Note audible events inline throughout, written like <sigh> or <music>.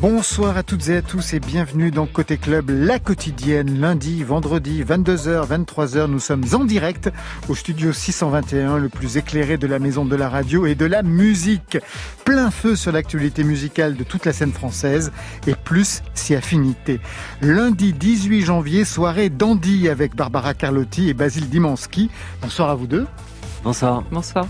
Bonsoir à toutes et à tous et bienvenue dans Côté Club, la quotidienne, lundi, vendredi, 22h, 23h. Nous sommes en direct au studio 621, le plus éclairé de la maison de la radio et de la musique. Plein feu sur l'actualité musicale de toute la scène française et plus si affinité. Lundi 18 janvier, soirée dandy avec Barbara Carlotti et Basile Dimanski. Bonsoir à vous deux. Bonsoir. Bonsoir.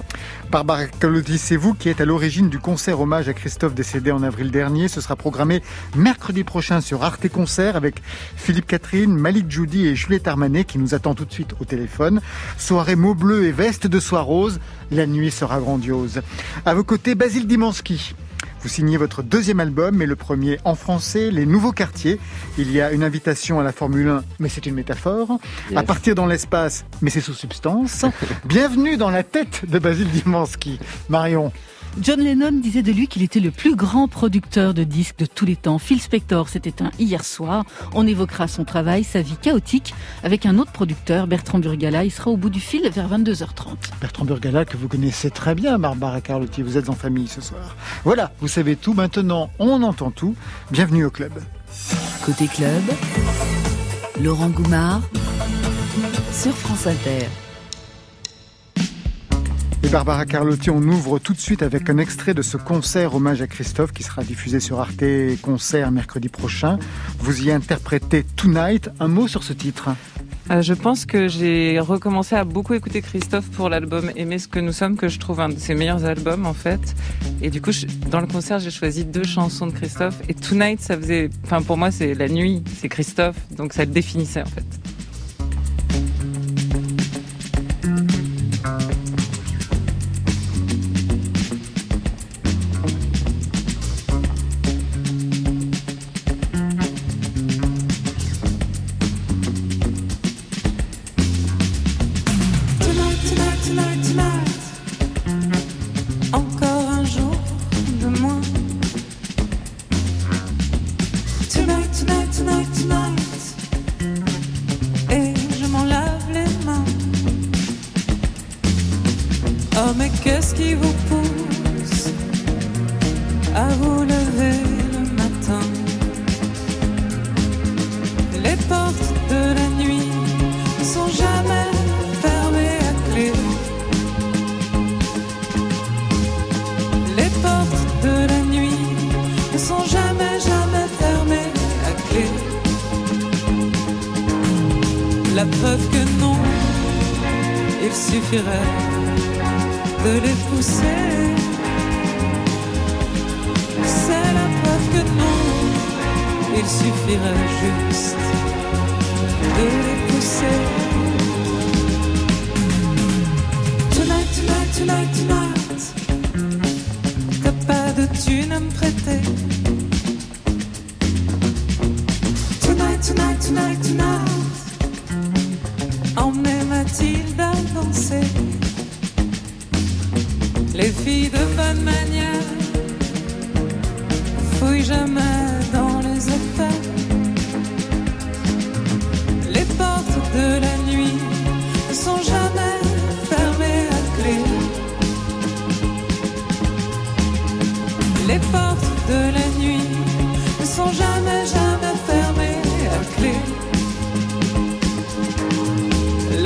Barbara Carlotti, c'est vous qui êtes à l'origine du concert hommage à Christophe décédé en avril dernier. Ce sera programmé mercredi prochain sur Arte Concert avec Philippe Catherine, Malik Judy et Juliette Armanet qui nous attend tout de suite au téléphone. Soirée mot bleu et veste de soie rose. La nuit sera grandiose. À vos côtés, Basile Dimanski. Vous signez votre deuxième album, mais le premier en français, Les Nouveaux Quartiers. Il y a une invitation à la Formule 1, mais c'est une métaphore. À partir dans l'espace, mais c'est sous substance. <laughs> Bienvenue dans la tête de Basile Dimansky. Marion. John Lennon disait de lui qu'il était le plus grand producteur de disques de tous les temps. Phil Spector s'est éteint hier soir. On évoquera son travail, sa vie chaotique, avec un autre producteur, Bertrand Burgala. Il sera au bout du fil vers 22h30. Bertrand Burgala, que vous connaissez très bien, Barbara Carlotti. Vous êtes en famille ce soir. Voilà, vous savez tout. Maintenant, on entend tout. Bienvenue au club. Côté club, Laurent Goumard sur France Inter. Et Barbara Carlotti, on ouvre tout de suite avec un extrait de ce concert hommage à Christophe qui sera diffusé sur Arte Concert mercredi prochain. Vous y interprétez Tonight. Un mot sur ce titre euh, je pense que j'ai recommencé à beaucoup écouter Christophe pour l'album Aimer ce que nous sommes, que je trouve un de ses meilleurs albums en fait. Et du coup, dans le concert, j'ai choisi deux chansons de Christophe. Et Tonight, ça faisait, enfin pour moi, c'est la nuit, c'est Christophe, donc ça le définissait en fait. Jamais,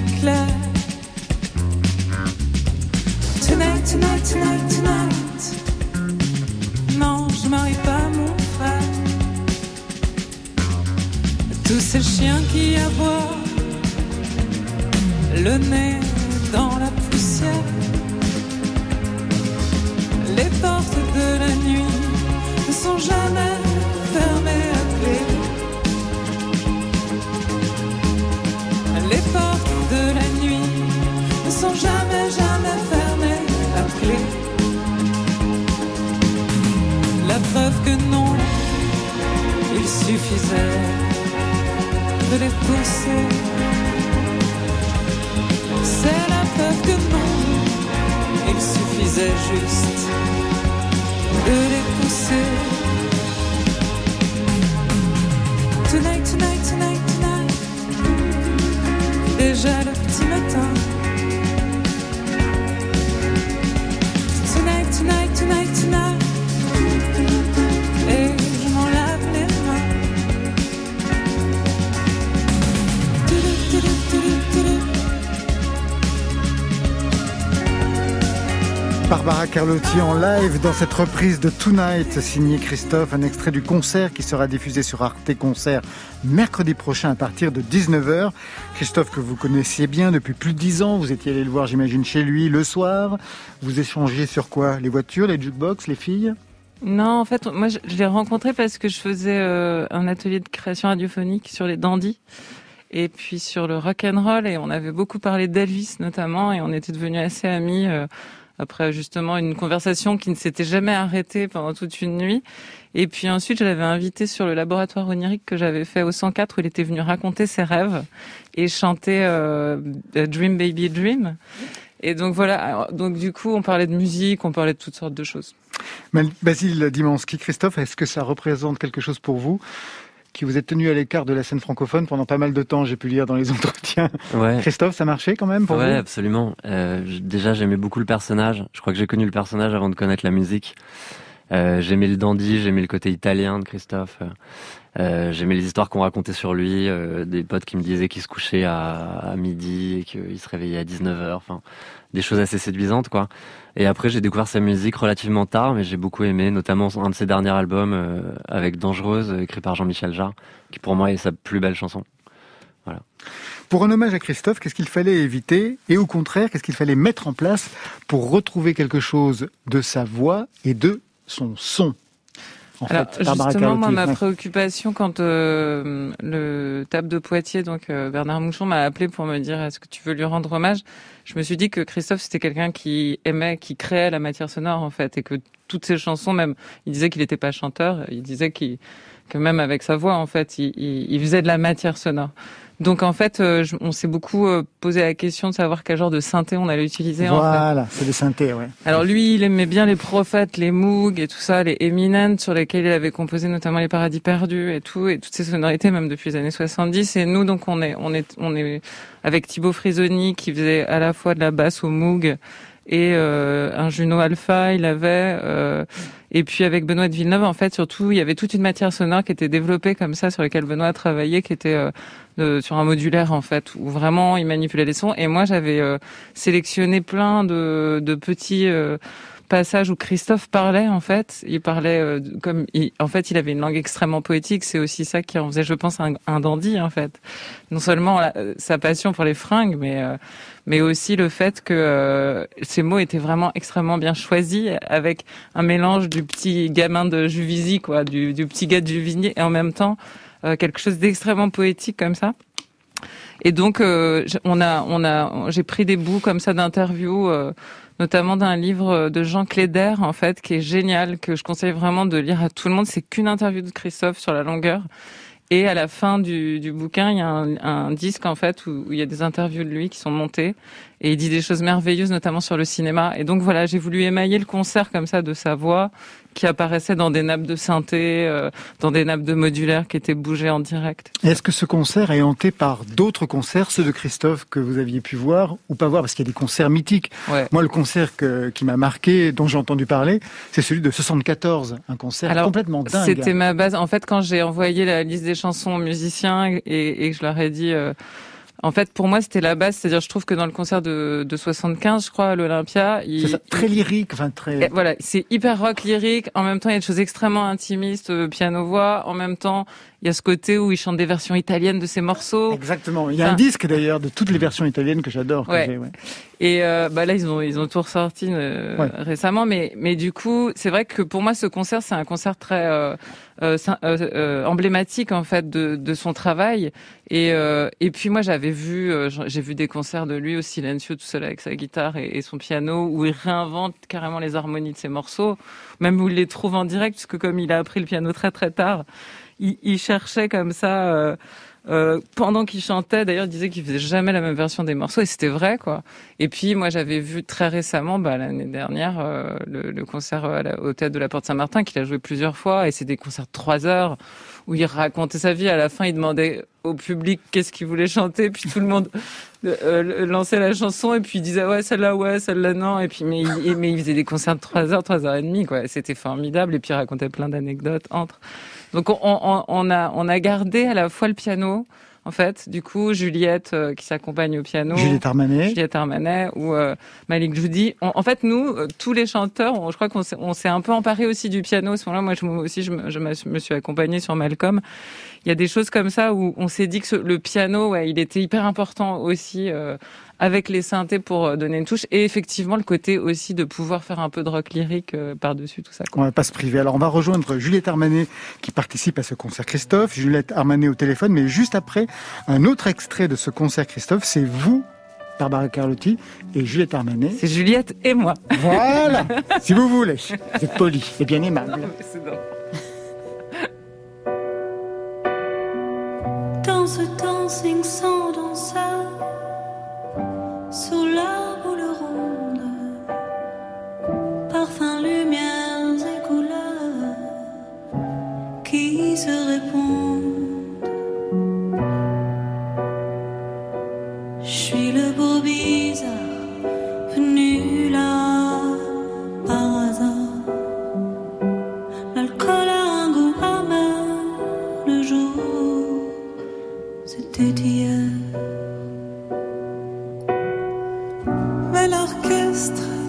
clé. Suffisait de les pousser. C'est la peur que non, il suffisait juste de les pousser. Tonight, tonight, tonight, Carlotti en live dans cette reprise de Tonight, signé Christophe, un extrait du concert qui sera diffusé sur Arte Concert mercredi prochain à partir de 19h. Christophe que vous connaissiez bien depuis plus de 10 ans, vous étiez allé le voir j'imagine chez lui le soir. Vous échangiez sur quoi? Les voitures, les jukebox, les filles? Non, en fait, moi, je, je l'ai rencontré parce que je faisais euh, un atelier de création radiophonique sur les dandys et puis sur le rock and roll et on avait beaucoup parlé d'Elvis notamment et on était devenus assez amis euh, après justement une conversation qui ne s'était jamais arrêtée pendant toute une nuit. Et puis ensuite, je l'avais invité sur le laboratoire onirique que j'avais fait au 104 où il était venu raconter ses rêves et chanter euh, Dream Baby Dream. Et donc voilà, donc du coup, on parlait de musique, on parlait de toutes sortes de choses. Basile Dimansky, Christophe, est-ce que ça représente quelque chose pour vous? Qui vous êtes tenu à l'écart de la scène francophone pendant pas mal de temps, j'ai pu lire dans les <laughs> entretiens. Ouais. Christophe, ça marchait quand même pour ouais, vous? absolument. Euh, déjà, j'aimais beaucoup le personnage. Je crois que j'ai connu le personnage avant de connaître la musique. Euh, j'aimais le dandy, j'aimais le côté italien de Christophe. Euh, j'aimais les histoires qu'on racontait sur lui, euh, des potes qui me disaient qu'il se couchait à, midi et qu'il se réveillait à 19h. Enfin, des choses assez séduisantes, quoi. Et après, j'ai découvert sa musique relativement tard, mais j'ai beaucoup aimé, notamment un de ses derniers albums euh, avec Dangereuse, écrit par Jean-Michel Jarre, qui pour moi est sa plus belle chanson. Pour un hommage à Christophe, qu'est-ce qu'il fallait éviter et au contraire, qu'est-ce qu'il fallait mettre en place pour retrouver quelque chose de sa voix et de son son. En Alors fait, justement, moi, ma préoccupation quand euh, le table de Poitiers, donc euh, Bernard Mouchon, m'a appelé pour me dire est-ce que tu veux lui rendre hommage, je me suis dit que Christophe c'était quelqu'un qui aimait, qui créait la matière sonore en fait, et que toutes ses chansons, même, il disait qu'il n'était pas chanteur, il disait qu'il que même avec sa voix en fait, il, il, il faisait de la matière sonore. Donc en fait, euh, je- on s'est beaucoup euh, posé la question de savoir quel genre de synthé on allait utiliser. en fait. Voilà, c'est des synthés, ouais. Alors lui, il aimait bien les prophètes, les Moog et tout ça, les Eminent sur lesquels il avait composé notamment les Paradis perdus et tout, et toutes ces sonorités même depuis les années 70. Et nous, donc, on est, on est, on est avec Thibaut Frisoni qui faisait à la fois de la basse au Moog et euh, un Juno Alpha, il avait. euh, et puis avec Benoît de Villeneuve, en fait, surtout, il y avait toute une matière sonore qui était développée comme ça, sur laquelle Benoît a travaillé, qui était euh, de- sur un modulaire en fait, où vraiment il manipulait les sons. Et moi, j'avais euh, sélectionné plein de, de petits euh, passages où Christophe parlait en fait. Il parlait euh, comme, il- en fait, il avait une langue extrêmement poétique. C'est aussi ça qui en faisait, je pense, un, un dandy en fait. Non seulement euh, sa passion pour les fringues, mais euh, mais aussi le fait que euh, ces mots étaient vraiment extrêmement bien choisis, avec un mélange du petit gamin de Juvisy, quoi, du, du petit gars de Juvigny, et en même temps euh, quelque chose d'extrêmement poétique comme ça. Et donc, euh, on a, on a, j'ai pris des bouts comme ça d'interviews, euh, notamment d'un livre de Jean Cléder, en fait, qui est génial, que je conseille vraiment de lire à tout le monde. C'est qu'une interview de Christophe sur la longueur. Et à la fin du, du bouquin, il y a un, un disque en fait où, où il y a des interviews de lui qui sont montées et il dit des choses merveilleuses, notamment sur le cinéma. Et donc voilà, j'ai voulu émailler le concert comme ça de sa voix qui apparaissait dans des nappes de synthé, euh, dans des nappes de modulaire qui étaient bougées en direct. Est-ce que ce concert est hanté par d'autres concerts, ceux de Christophe que vous aviez pu voir ou pas voir? Parce qu'il y a des concerts mythiques. Ouais. Moi, le concert que- qui m'a marqué, dont j'ai entendu parler, c'est celui de 74, un concert Alors, complètement dingue. C'était ma base. En fait, quand j'ai envoyé la liste des chansons aux musiciens et, et que je leur ai dit, euh, en fait, pour moi, c'était la base. C'est-à-dire, je trouve que dans le concert de, de 75, je crois, à l'Olympia, il, ça, très lyrique, enfin très. Et voilà, c'est hyper rock lyrique. En même temps, il y a des choses extrêmement intimistes, euh, piano-voix. En même temps, il y a ce côté où il chante des versions italiennes de ses morceaux. Exactement. Il y a un disque d'ailleurs de toutes les versions italiennes que j'adore. Ouais. Et euh, bah là, ils ont ils ont tout ressorti euh, Ouais. récemment, mais mais du coup, c'est vrai que pour moi, ce concert, c'est un concert très euh, emblématique en fait de, de son travail. Et, euh, et puis moi j'avais vu, j'ai vu des concerts de lui au silencieux tout seul avec sa guitare et, son piano où il réinvente carrément les harmonies de ses morceaux, même où il les trouve en direct puisque comme il a appris le piano très très tard, il, il cherchait comme ça. Euh, pendant qu'il chantait, d'ailleurs, il disait qu'il faisait jamais la même version des morceaux et c'était vrai, quoi. Et puis moi, j'avais vu très récemment, bah, l'année dernière, euh, le, le, concert au théâtre de la Porte Saint-Martin qu'il a joué plusieurs fois et c'est des concerts de trois heures où il racontait sa vie. À la fin, il demandait au public qu'est-ce qu'il voulait chanter, puis tout le monde <laughs> euh, lançait la chanson et puis il disait ouais celle-là ouais celle-là non et puis mais il, mais il faisait des concerts de trois heures, trois heures et demie quoi. C'était formidable et puis il racontait plein d'anecdotes entre. Donc on, on, on, a, on a gardé à la fois le piano, en fait. Du coup, Juliette euh, qui s'accompagne au piano. Juliette Armanet. Juliette Armanet ou euh, Malik Judy. en fait, nous, euh, tous les chanteurs, je crois qu'on s'est un peu emparé aussi du piano. À ce moment-là, moi je, aussi, je, je, me suis accompagnée sur Malcolm. Il y a des choses comme ça où on s'est dit que le piano, ouais, il était hyper important aussi avec les synthés pour euh, donner une touche et effectivement le côté aussi de pouvoir faire un peu de rock lyrique euh, par-dessus tout ça. Quoi. On va pas se priver. Alors on va rejoindre Juliette Armanet qui participe à ce concert Christophe. Juliette Armanet au téléphone, mais juste après un autre extrait de ce concert Christophe, c'est vous Barbara Carlotti et Juliette Armanet. C'est Juliette et moi. Voilà, <laughs> si vous voulez. Vous êtes poli et bien aimable. Dans ce dancing sans danseur sous la boule ronde, parfum, lumières et couleurs qui se répondent. Je suis le beau bizarre venu là par hasard. L'alcool a un goût amer, le jour c'était hier. Bizarre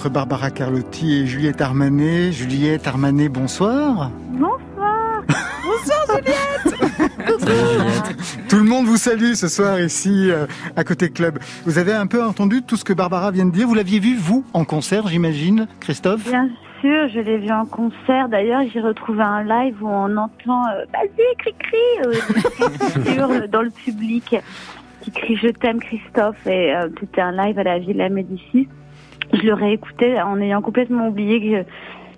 entre Barbara Carlotti et Juliette Armanet. Juliette Armanet, bonsoir. Bonsoir. <laughs> bonsoir Juliette. Tout le monde vous salue ce soir ici euh, à côté club. Vous avez un peu entendu tout ce que Barbara vient de dire. Vous l'aviez vu vous en concert, j'imagine, Christophe? Bien sûr, je l'ai vu en concert. D'ailleurs, j'ai retrouvé un live où on entend euh, vas-y, cri cri euh, dans le public qui crie Je t'aime Christophe et euh, c'était un live à la Villa Médicis. Je le réécoutais en ayant complètement oublié que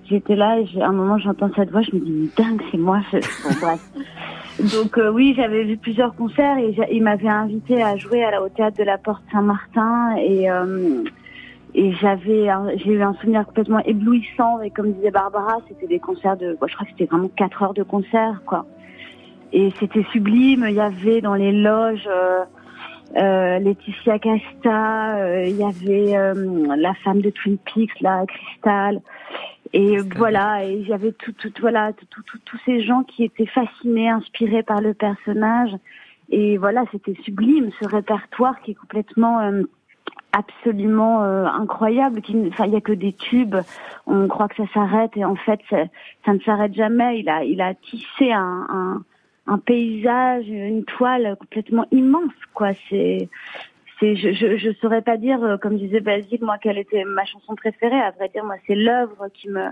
j'étais là et à un moment j'entends cette voix, je me dis dingue c'est moi. Bon, bref. Donc euh, oui, j'avais vu plusieurs concerts et il m'avait invité à jouer à la, au théâtre de la Porte Saint-Martin et euh, et j'avais j'ai eu un souvenir complètement éblouissant et comme disait Barbara, c'était des concerts de je crois que c'était vraiment quatre heures de concert quoi. Et c'était sublime, il y avait dans les loges euh, Laetitia Casta, euh, il y avait euh, la femme de Twin Peaks, là, Crystal. Et voilà, et j'avais tout, tout, voilà, tous ces gens qui étaient fascinés, inspirés par le personnage. Et voilà, c'était sublime ce répertoire qui est complètement absolument incroyable. Enfin, il y a que des tubes. On croit que ça s'arrête et en fait, ça, ça ne s'arrête jamais. Il a, il a tissé un, un un paysage, une toile complètement immense, quoi. C'est, je, je, je saurais pas dire, euh, comme disait Basile, moi, quelle était ma chanson préférée. À vrai dire, moi, c'est l'œuvre qui me,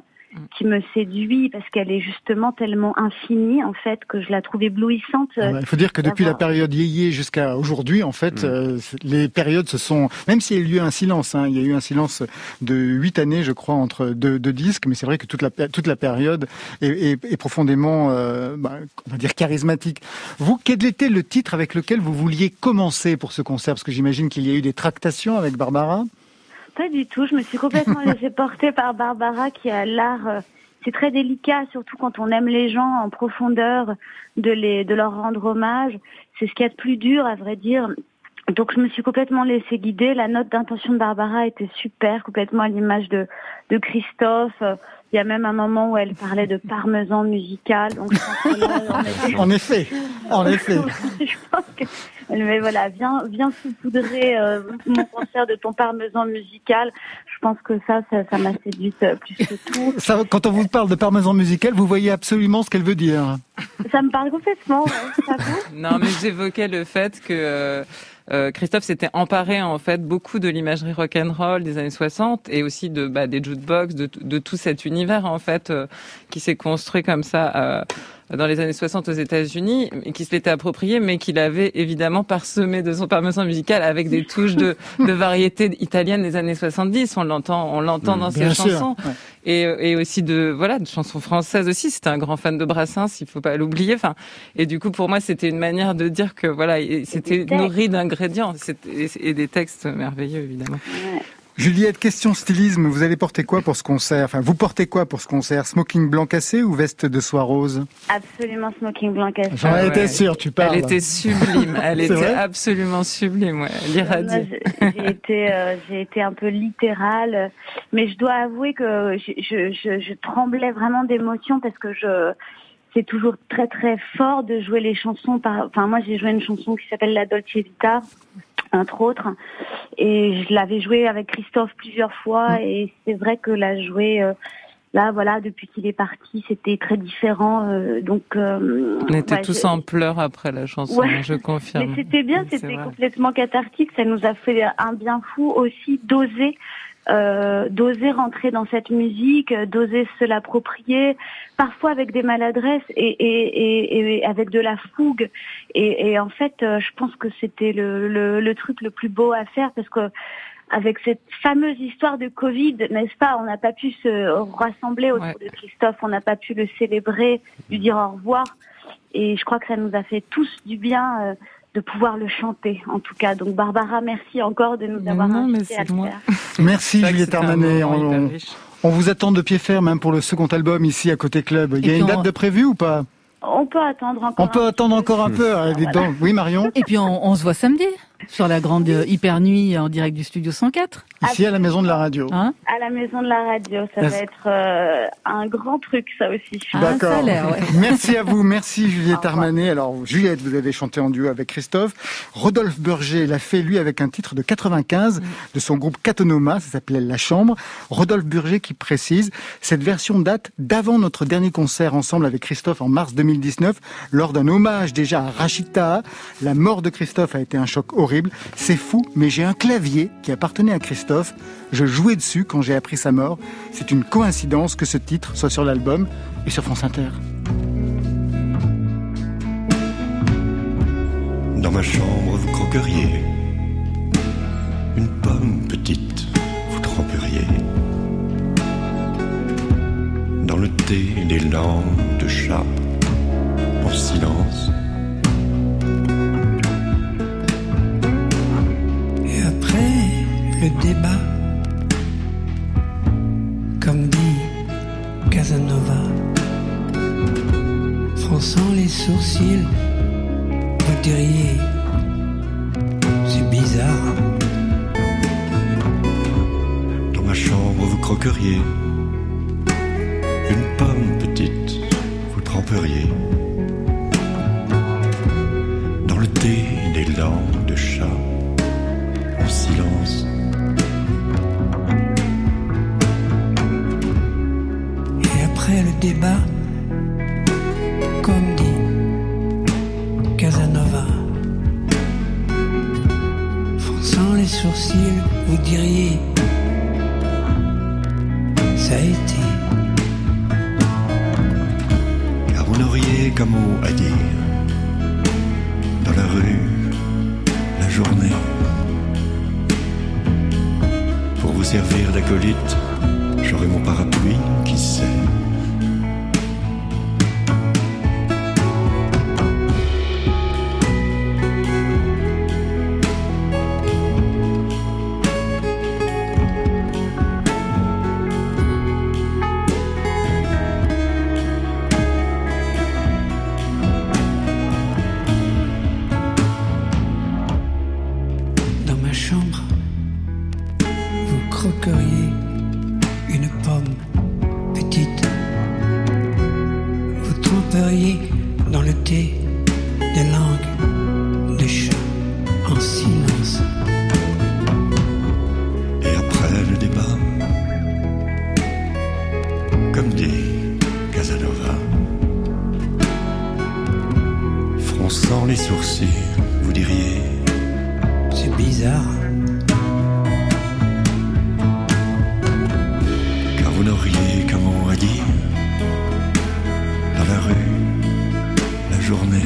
qui me séduit parce qu'elle est justement tellement infinie en fait que je la trouve éblouissante. Ah bah, il faut dire que depuis la période yéyé jusqu'à aujourd'hui, en fait, mm. euh, les périodes se sont, même s'il y a eu un silence, hein, il y a eu un silence de huit années, je crois, entre deux, deux disques, mais c'est vrai que toute la toute la période est, est, est profondément, euh, bah, on va dire charismatique. Vous, quel était le titre avec lequel vous vouliez commencer pour ce concert? Parce que j'imagine qu'il y a eu des tractations avec Barbara. Pas du tout. Je me suis complètement <laughs> laissée porter par Barbara qui a l'art. Euh, c'est très délicat, surtout quand on aime les gens en profondeur, de les, de leur rendre hommage. C'est ce qu'il y a de plus dur, à vrai dire. Donc je me suis complètement laissée guider. La note d'intention de Barbara était super, complètement à l'image de, de Christophe. Il y a même un moment où elle parlait de parmesan musical. Donc je pense que là, on était- En effet, en effet. je pense que mais voilà, viens, viens saupoudrer euh, mon concert de ton parmesan musical. Je pense que ça, ça, ça m'a séduite euh, plus que tout. Ça, quand on vous parle de parmesan musical, vous voyez absolument ce qu'elle veut dire. Ça me parle complètement. Ouais, ça Non, mais j'évoquais le fait que euh, euh, Christophe s'était emparé en fait beaucoup de l'imagerie rock'n'roll des années 60 et aussi de bah, des jukebox, de, tout cet univers en fait euh, qui s'est construit comme ça. Dans les années 60 aux États-Unis, et qui se l'était approprié, mais qu'il avait évidemment parsemé de son parmesan musical avec des touches de, de variété italienne des années 70. On l'entend, on l'entend dans ses Bien sûr. chansons Ouais. et, et aussi de voilà de chansons françaises aussi. C'était un grand fan de Brassens, il faut pas l'oublier. Enfin, et du coup pour moi c'était une manière de dire que voilà c'était nourri d'ingrédients et des textes merveilleux évidemment. Juliette, question stylisme. Vous allez porter quoi pour ce concert? Enfin, vous portez quoi pour ce concert? Smoking blanc cassé ou veste de soie rose? Absolument smoking blanc cassé. J'en Ah étais ouais. sûr, tu parles. Elle était sublime, elle était absolument sublime. Ouais. J'ai j'ai été, euh, j'ai été un peu littérale, mais je dois avouer que je, je, je, je tremblais vraiment d'émotion parce que je, c'est toujours très très fort de jouer les chansons. Par, enfin, moi, j'ai joué une chanson qui s'appelle La Dolce Vita, entre autres, et je l'avais jouée avec Christophe plusieurs fois, et c'est vrai que la jouer. euh, Là, voilà, depuis qu'il est parti, c'était très différent. euh, donc, euh, On était ouais, tous je- en pleurs après la chanson, Ouais. je confirme. mais c'était bien, <laughs> c'était complètement cathartique. Ça nous a fait un bien fou aussi d'oser, euh, d'oser rentrer dans cette musique, euh, d'oser se l'approprier, parfois avec des maladresses et, et, et, et avec de la fougue. Et, et en fait, euh, je pense que c'était le, le, le truc le plus beau à faire parce que avec cette fameuse histoire de Covid, n'est-ce pas On n'a pas pu se rassembler autour Ouais. de Christophe, on n'a pas pu le célébrer, lui dire au revoir. Et je crois que ça nous a fait tous du bien euh, de pouvoir le chanter, en tout cas. Donc Barbara, merci encore de nous Mais avoir non, mais invités à c'est le moi. faire. <laughs> Merci Juliette Armanet. On, vous attend de pied ferme hein, pour le second album ici à Côté Club. Il y a une date on- de prévu ou pas? On peut attendre encore. On peut attendre encore un peu. hein. <laughs> Oui Marion? Et puis on, on se voit samedi sur la grande euh, hyper nuit en direct du studio 104. Ici à la maison de la radio. Hein À la maison de la radio, ça Merci. va être euh, un grand truc, ça aussi. Ah, ouais. <laughs> Merci à vous, merci Juliette. Armanet. Alors Juliette, vous avez chanté en duo avec Christophe. Rodolphe Burger l'a fait lui avec un titre de 95 de son groupe Catonoma, ça s'appelait La Chambre. Rodolphe Burger qui précise, cette version date d'avant notre dernier concert ensemble avec Christophe en mars 2019, lors d'un hommage déjà à Rachid Taha. La mort de Christophe a été un choc horrible. C'est fou, mais j'ai un clavier qui appartenait à Christophe. Je jouais dessus quand j'ai appris sa mort. C'est une coïncidence que ce titre soit sur l'album et sur France Inter. Dans ma chambre, vous croqueriez une pomme petite, vous tremperiez dans le thé des langues de chat en silence. Le débat, comme dit Casanova, fronçant les sourcils, vous diriez, c'est bizarre. Dans ma chambre, vous croqueriez. Une pomme petite, vous tremperiez. Dans le thé des langues de chat journée.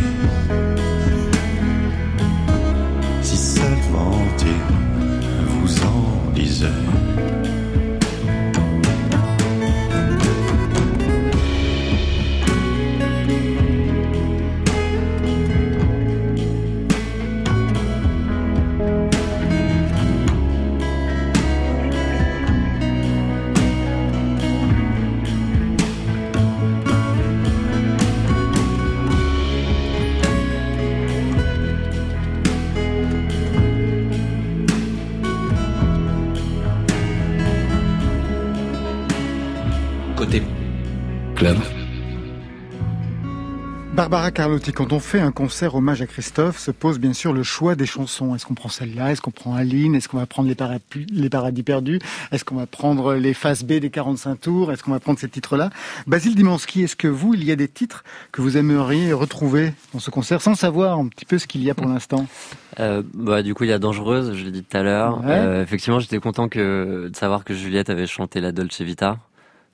Barbara Carlotti, quand on fait un concert hommage à Christophe, se pose bien sûr le choix des chansons. Est-ce qu'on prend celle-là? Est-ce qu'on prend Aline? Est-ce qu'on va prendre les, Paradis Perdus? Est-ce qu'on va prendre les Faces B des 45 tours? Est-ce qu'on va prendre ces titres-là? Basile Dimansky, est-ce que vous, il y a des titres que vous aimeriez retrouver dans ce concert sans savoir un petit peu ce qu'il y a pour l'instant? Euh, bah, du coup, il y a Dangereuse, je l'ai dit tout à l'heure. Ouais. Euh, effectivement, j'étais content que, de savoir que Juliette avait chanté la Dolce Vita.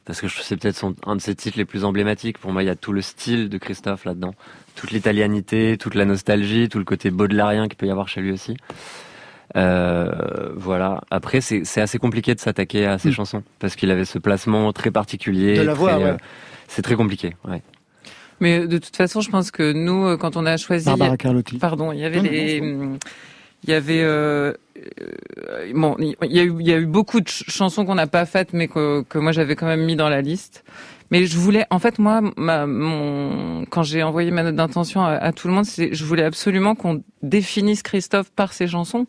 Parce que c'est peut-être un de ses titres les plus emblématiques. Pour moi, il y a tout le style de Christophe là-dedans. Toute l'italianité, toute la nostalgie, tout le côté baudelarien qu'il peut y avoir chez lui aussi. Euh, voilà. Après, c'est assez compliqué de s'attaquer à ses Mm. chansons. Parce qu'il avait ce placement très particulier. De la voix, très, ouais. euh, C'est très compliqué, ouais. Mais de toute façon, je pense que nous, euh, quand on a choisi, Barbara Carlotti. pardon, il y avait Non, non, les, non, il y avait, euh, bon, il y a eu, y a eu beaucoup de ch- chansons qu'on n'a pas faites, mais que, que moi j'avais quand même mis dans la liste. Mais je voulais, en fait, moi, ma, mon, quand j'ai envoyé ma note d'intention à, tout le monde, je voulais absolument qu'on définisse Christophe par ses chansons.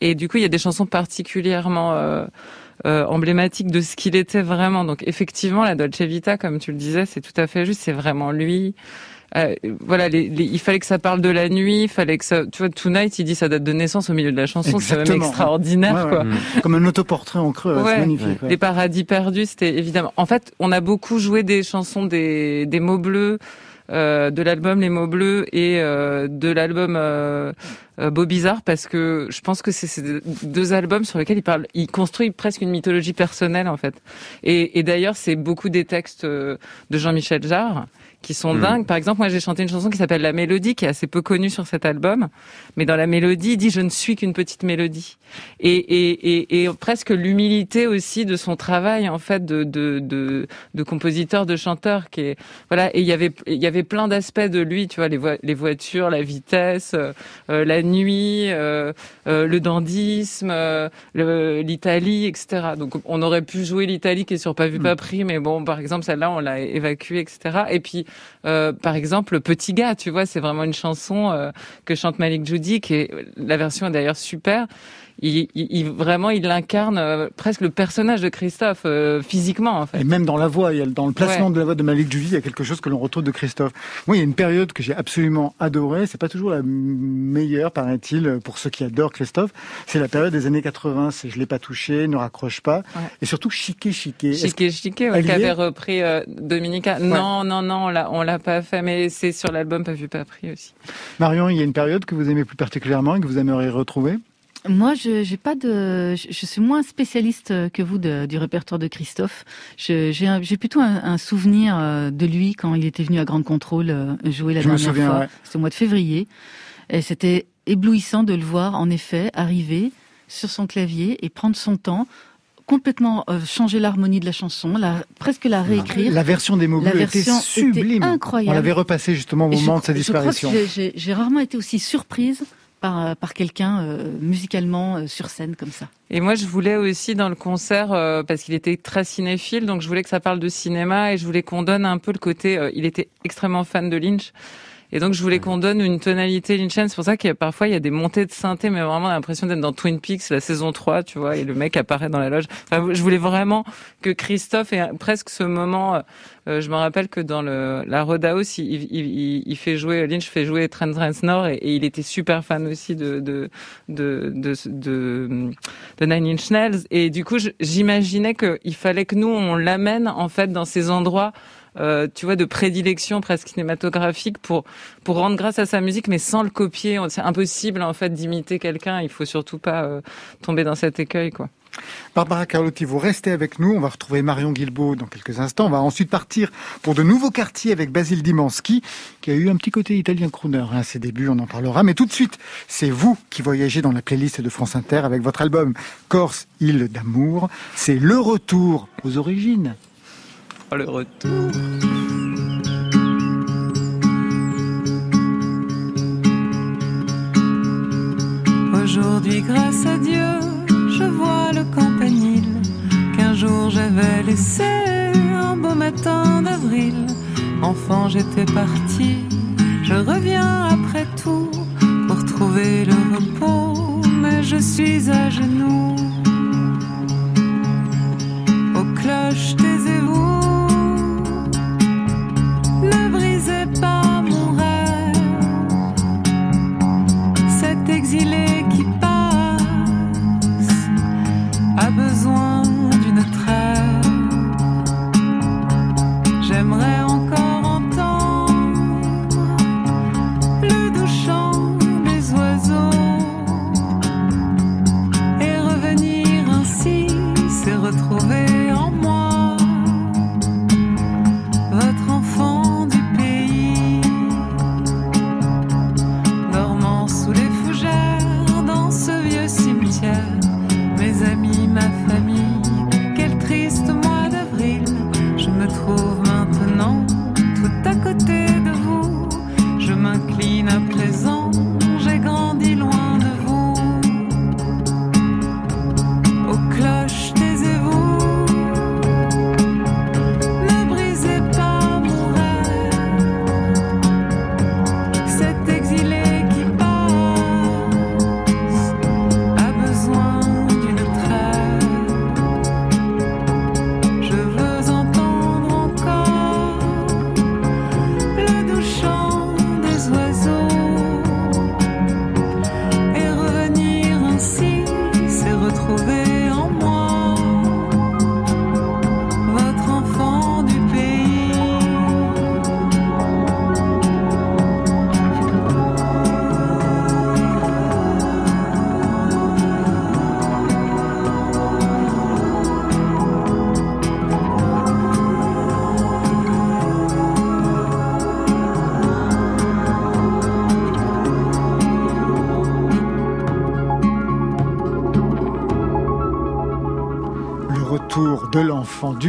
Et du coup, il y a des chansons particulièrement euh, euh, emblématiques de ce qu'il était vraiment. Donc, effectivement, la Dolce Vita, comme tu le disais, c'est tout à fait juste. C'est vraiment lui. Euh, voilà, les, les- il fallait que ça parle de la nuit, il fallait que ça, tu vois, Tonight, il dit sa date de naissance au milieu de la chanson, c'est même extraordinaire, Ouais, ouais. quoi. Mm. Comme un autoportrait en creux, ouais, c'est magnifique. Les paradis perdus, c'était évidemment. En fait, on a beaucoup joué des chansons des, des mots bleus, euh, de l'album Les mots bleus et euh, de l'album euh, euh, Beau Bizarre parce que je pense que c'est ces deux albums sur lesquels il parle, il construit presque une mythologie personnelle en fait. Et, et d'ailleurs, c'est beaucoup des textes euh, de Jean-Michel Jarre qui sont Mhm. dingues. Par exemple, moi j'ai chanté une chanson qui s'appelle La Mélodie, qui est assez peu connue sur cet album, mais dans la mélodie, il dit je ne suis qu'une petite mélodie. Et, et, et, et presque l'humilité aussi de son travail en fait de, de, de, de compositeur, de chanteur, qui est voilà. Et il y avait il y avait plein d'aspects de lui, tu vois, les, voi- les voitures, la vitesse, euh, euh, la nuit, euh, euh, le dandisme, euh, l'Italie, etc. Donc on aurait pu jouer l'Italie qui est sur pas vu pas pris, mais bon, par exemple celle-là on l'a évacuée, etc. Et puis euh, par exemple Petit gars, tu vois, c'est vraiment une chanson euh, que chante Malik Judy, qui est la version est d'ailleurs super. Il, vraiment, il incarne euh, presque le personnage de Christophe euh, physiquement, en fait. Et même dans la voix, dans le placement Ouais. de la voix de Malik Judy, il y a quelque chose que l'on retrouve de Christophe. Moi, il y a une période que j'ai absolument adorée. C'est pas toujours la meilleure, paraît-il, pour ceux qui adorent Christophe. C'est la période des années 80. C'est Je l'ai pas touché, ne raccroche pas. Ouais. Et surtout Chiqué Chiqué. Chiqué Chiqué, ouais, qu'avait repris euh, Dominica. Non, non, non, on l'a pas fait, mais c'est sur l'album Pas vu, pas pris aussi. Marion, il y a une période que vous aimez plus particulièrement et que vous aimeriez retrouver? Moi, je j'ai pas de, je, je suis moins spécialiste que vous de- du répertoire de Christophe. J'ai plutôt un, un souvenir euh, de lui quand il était venu à Grande Contrôle euh, jouer la Je me dernière souviens, fois. ouais. C'était au mois de février. Et c'était éblouissant de le voir, en effet, arriver sur son clavier et prendre son temps, complètement euh, changer l'harmonie de la chanson, la, presque la réécrire. La version des mots bleus était sublime. était incroyable. On l'avait repassé justement au je moment de sa disparition. j'ai rarement été aussi surprise par, euh, par quelqu'un euh, musicalement euh, sur scène comme ça. Et moi, je voulais aussi dans le concert, parce qu'il était très cinéphile, donc je voulais que ça parle de cinéma et je voulais qu'on donne un peu le côté. il était extrêmement fan de Lynch. Et donc je voulais qu'on donne une tonalité Lynchienne. C'est pour ça qu'il y a parfois il y a des montées de synthé, mais vraiment l'impression d'être dans Twin Peaks, la saison 3, tu vois, et le mec apparaît dans la loge. Enfin, je voulais vraiment que Christophe ait presque ce moment. Euh, je me rappelle que dans le la Roadhouse, il, il, il, fait jouer Lynch fait jouer Trent Reznor et, et, il était super fan aussi de de de de, de, de Nine Inch Nails. Et du coup, j'imaginais qu'il fallait que nous on l'amène en fait dans ces endroits euh, tu vois, de prédilection presque cinématographique pour pour rendre grâce à sa musique, mais sans le copier. C'est impossible en fait d'imiter quelqu'un. Il faut surtout pas euh, tomber dans cet écueil, quoi. Barbara Carlotti, vous restez avec nous. On va retrouver Marion Guilbault dans quelques instants. On va ensuite partir pour de nouveaux quartiers avec Basile Dimansky, qui a eu un petit côté italien crooner à hein, ses débuts. On en parlera. Mais tout de suite, c'est vous qui voyagez dans la playlist de France Inter avec votre album Corse, île d'amour. C'est le retour aux origines le retour. Aujourd'hui, grâce à Dieu, je vois le campanile qu'un jour j'avais laissé un beau matin d'avril. Enfant, j'étais parti, je reviens après tout pour trouver le repos, mais je suis à genoux. Aux cloches, taisez-vous.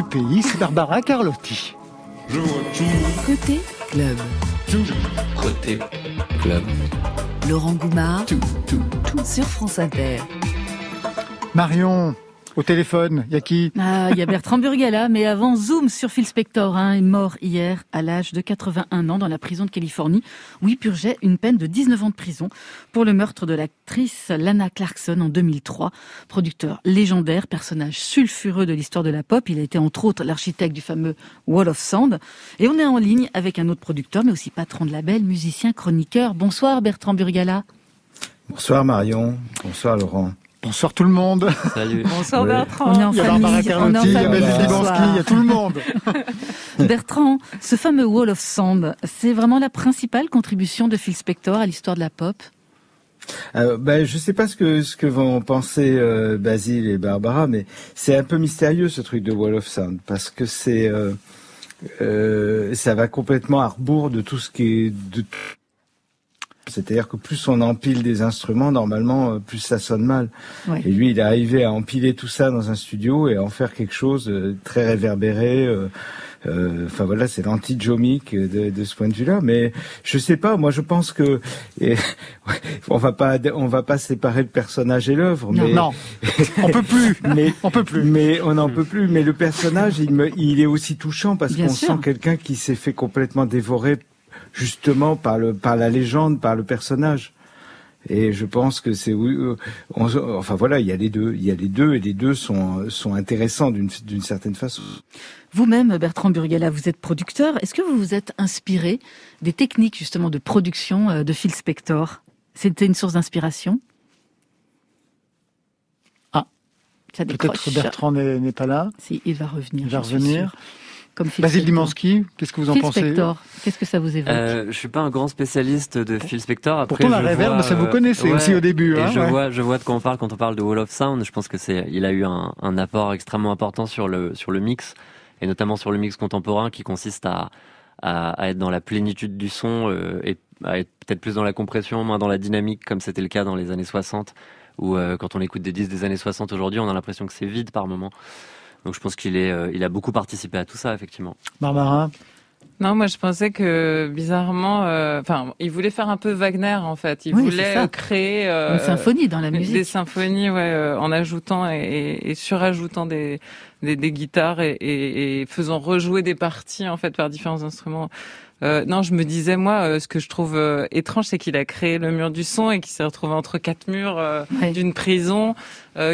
Pays, c'est Barbara Carlotti. Côté club. Côté club. Laurent Goumard sur France Inter. Marion, au téléphone, il y a qui? Ah, il y a Bertrand Burgala, mais avant, zoom sur Phil Spector, hein, est mort hier à l'âge de 81 ans dans la prison de Californie, où il purgeait une peine de 19 ans de prison pour le meurtre de l'actrice Lana Clarkson en 2003. Producteur légendaire, personnage sulfureux de l'histoire de la pop, il a été entre autres l'architecte du fameux Wall of Sound. Et on est en ligne avec un autre producteur, mais aussi patron de label, musicien, chroniqueur. Bonsoir Bertrand Burgala. Bonsoir Marion, bonsoir Laurent. Bonsoir tout le monde. Salut. Bonsoir. Bertrand. On est en Il y a Barbara famille, on est en Carlotti, il y a il y a tout le monde. <laughs> Bertrand, ce fameux Wall of Sound, c'est vraiment la principale contribution de Phil Spector à l'histoire de la pop? Euh, ben, je sais pas ce que ce que vont penser euh, Basile et Barbara, mais c'est un peu mystérieux ce truc de Wall of Sound parce que c'est euh, euh, ça va complètement à rebours de tout ce qui est de c'est-à-dire que plus on empile des instruments, normalement, euh, plus ça sonne mal. Ouais. Et lui, il est arrivé à empiler tout ça dans un studio et à en faire quelque chose de très réverbéré. euh, euh, Enfin voilà, c'est l'anti-jomique de, de ce point de vue-là. Mais je sais pas. Moi, je pense que et, <laughs> on va pas, on va pas séparer le personnage et l'œuvre. Non. Mais Non, <laughs> on peut plus. mais On peut plus. Mais on n'en peut plus. Mais le personnage, il, me, il est aussi touchant parce qu'on sent quelqu'un qui s'est fait complètement dévorer justement par le par la légende, par le personnage. Et je pense que c'est enfin voilà, il y a les deux, il y a les deux et les deux sont sont intéressants d'une d'une certaine façon. Vous-même, Bertrand Burgala, vous êtes producteur. Est-ce que vous vous êtes inspiré des techniques justement de production de Phil Spector? C'était une source d'inspiration? Peut-être Bertrand n'est pas là. Si, il va revenir. Il va revenir. Comme Basile Dimansky, qu'est-ce que vous en Phil pensez Spector, qu'est-ce que ça vous évoque euh, Je suis pas un grand spécialiste de Phil Spector. Après, Pourtant, la réverb, ça vous connaissez aussi au début. Et hein, je vois, je vois de quoi on parle quand on parle de Wall of Sound. Je pense que c'est, il a eu un, un, apport extrêmement important sur le sur le mix et notamment sur le mix contemporain qui consiste à à, à être dans la plénitude du son euh, et à être peut-être plus dans la compression, moins dans la dynamique, comme c'était le cas dans les années 60 ou euh, quand on écoute des disques des années 60 aujourd'hui, on a l'impression que c'est vide par moment. Donc je pense qu'il est, euh, il a beaucoup participé à tout ça, effectivement. Barbara? Non, moi je pensais que bizarrement, euh, enfin, il voulait faire un peu Wagner en fait. Il voulait créer euh, une symphonie dans la musique, des symphonies, ouais, en ajoutant et, et, surajoutant des, des, des guitares et, et, faisant rejouer des parties en fait par différents instruments. Euh, non, je me disais moi, euh, ce que je trouve euh, étrange, c'est qu'il a créé le mur du son et qu'il s'est retrouvé entre quatre murs d'une prison,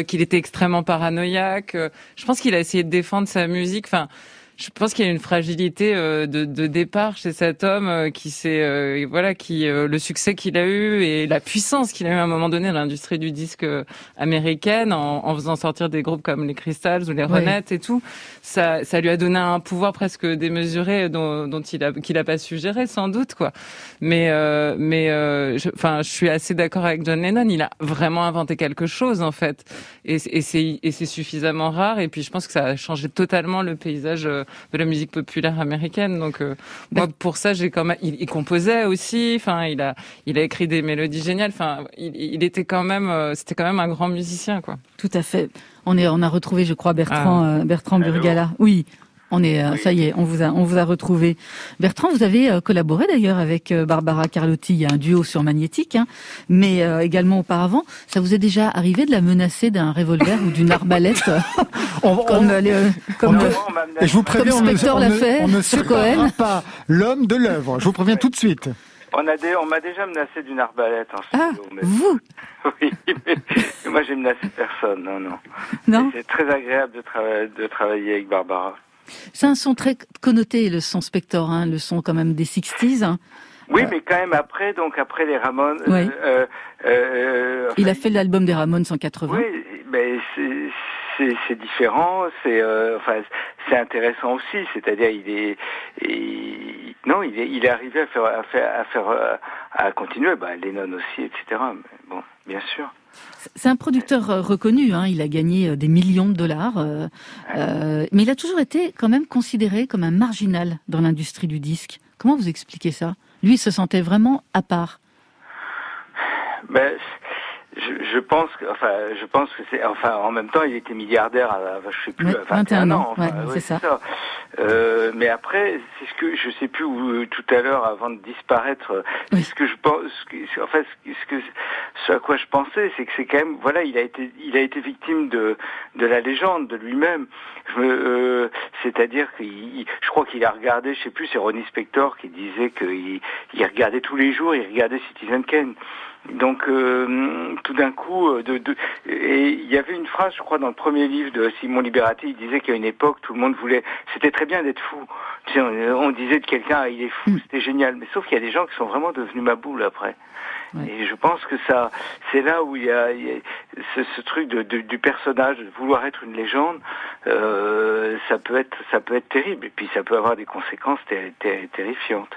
qu'il était extrêmement paranoïaque. je pense qu'il a essayé de défendre sa musique. Enfin, je pense qu'il y a une fragilité euh, de, de, départ chez cet homme euh, qui s'est euh, voilà qui le succès qu'il a eu et la puissance qu'il a eu à un moment donné dans l'industrie du disque américaine en, en, faisant sortir des groupes comme les Crystals ou les Ronettes et tout. Ça ça lui a donné un pouvoir presque démesuré dont, dont il a qu'il a pas su gérer sans doute quoi. Mais mais enfin je, je suis assez d'accord avec John Lennon. Il a vraiment inventé quelque chose en fait. Et, et c'est et c'est suffisamment rare. Et puis je pense que ça a changé totalement le paysage de la musique populaire américaine. Donc euh, moi pour ça j'ai quand même il, composait aussi. Enfin il a il a écrit des mélodies géniales. Enfin il, il était quand même euh, c'était quand même un grand musicien quoi. Tout à fait. On est on a retrouvé je crois Bertrand ah. euh, Bertrand Burgala. Oui. On est, euh, ça y est, on vous a, on vous a retrouvé. Bertrand, vous avez euh, collaboré d'ailleurs avec euh, Barbara Carlotti. Il y a un duo sur Magnétique, hein, mais également auparavant, ça vous est déjà arrivé de la menacer d'un revolver ou d'une arbalète, on, comme, comme, je vous préviens, comme Spector l'a fait on ne Cohen. pas l'homme de l'œuvre. Je vous préviens tout de suite. On a des, on m'a déjà menacé d'une arbalète en ah, vous <laughs> Oui, mais moi j'ai menacé personne, non, non. Non. C'est très agréable de, de travailler avec Barbara. C'est un son très connoté, le son Spector, hein, le son quand même des 60s. Hein. Oui, euh. mais quand même après, donc après les Ramones. Oui. Euh, euh, Il a fait l'album des Ramones en 80. Oui, mais c'est différent, c'est enfin c'est intéressant aussi. C'est-à-dire il est non, il est il est arrivé à faire à faire à faire à continuer. Bah, Lennon aussi, etc. Mais bon, bien sûr. C'est un producteur euh, reconnu, hein, il a gagné euh, des millions de dollars, euh, euh, mais il a toujours été quand même considéré comme un marginal dans l'industrie du disque. Comment vous expliquez ça? Lui, il se sentait vraiment à part. Ben, je, je, pense que, enfin, je pense que c'est, enfin, en même temps, il était milliardaire à, je sais plus, à 21, ans. Enfin, c'est ça. ça. Euh, mais après, c'est ce que je sais plus où, tout à l'heure, avant de disparaître, oui. ce que je pense, en fait, ce que, ce à quoi je pensais, c'est que c'est quand même, voilà, il a été, il a été victime de, de la légende, de lui-même. Euh, c'est-à-dire qu'il, je crois qu'il a regardé, je sais plus, c'est Ronnie Spector qui disait qu'il il regardait tous les jours, il regardait Citizen Kane. Donc euh, tout d'un coup, euh, de, de, et il y avait une phrase, je crois, dans le premier livre de Simon Liberati, il disait qu'à une époque, tout le monde voulait, c'était très bien d'être fou. Tu sais, on, on, disait de quelqu'un, ah, il est fou, mm. c'était génial. Mais sauf qu'il y a des gens qui sont vraiment devenus ma boule après. Ouais. Et je pense que ça, c'est là où il y a, il y a ce, ce, truc de, de, du personnage, de vouloir être une légende, euh, ça peut être, ça peut être terrible. Et puis ça peut avoir des conséquences ter ter terrifiantes.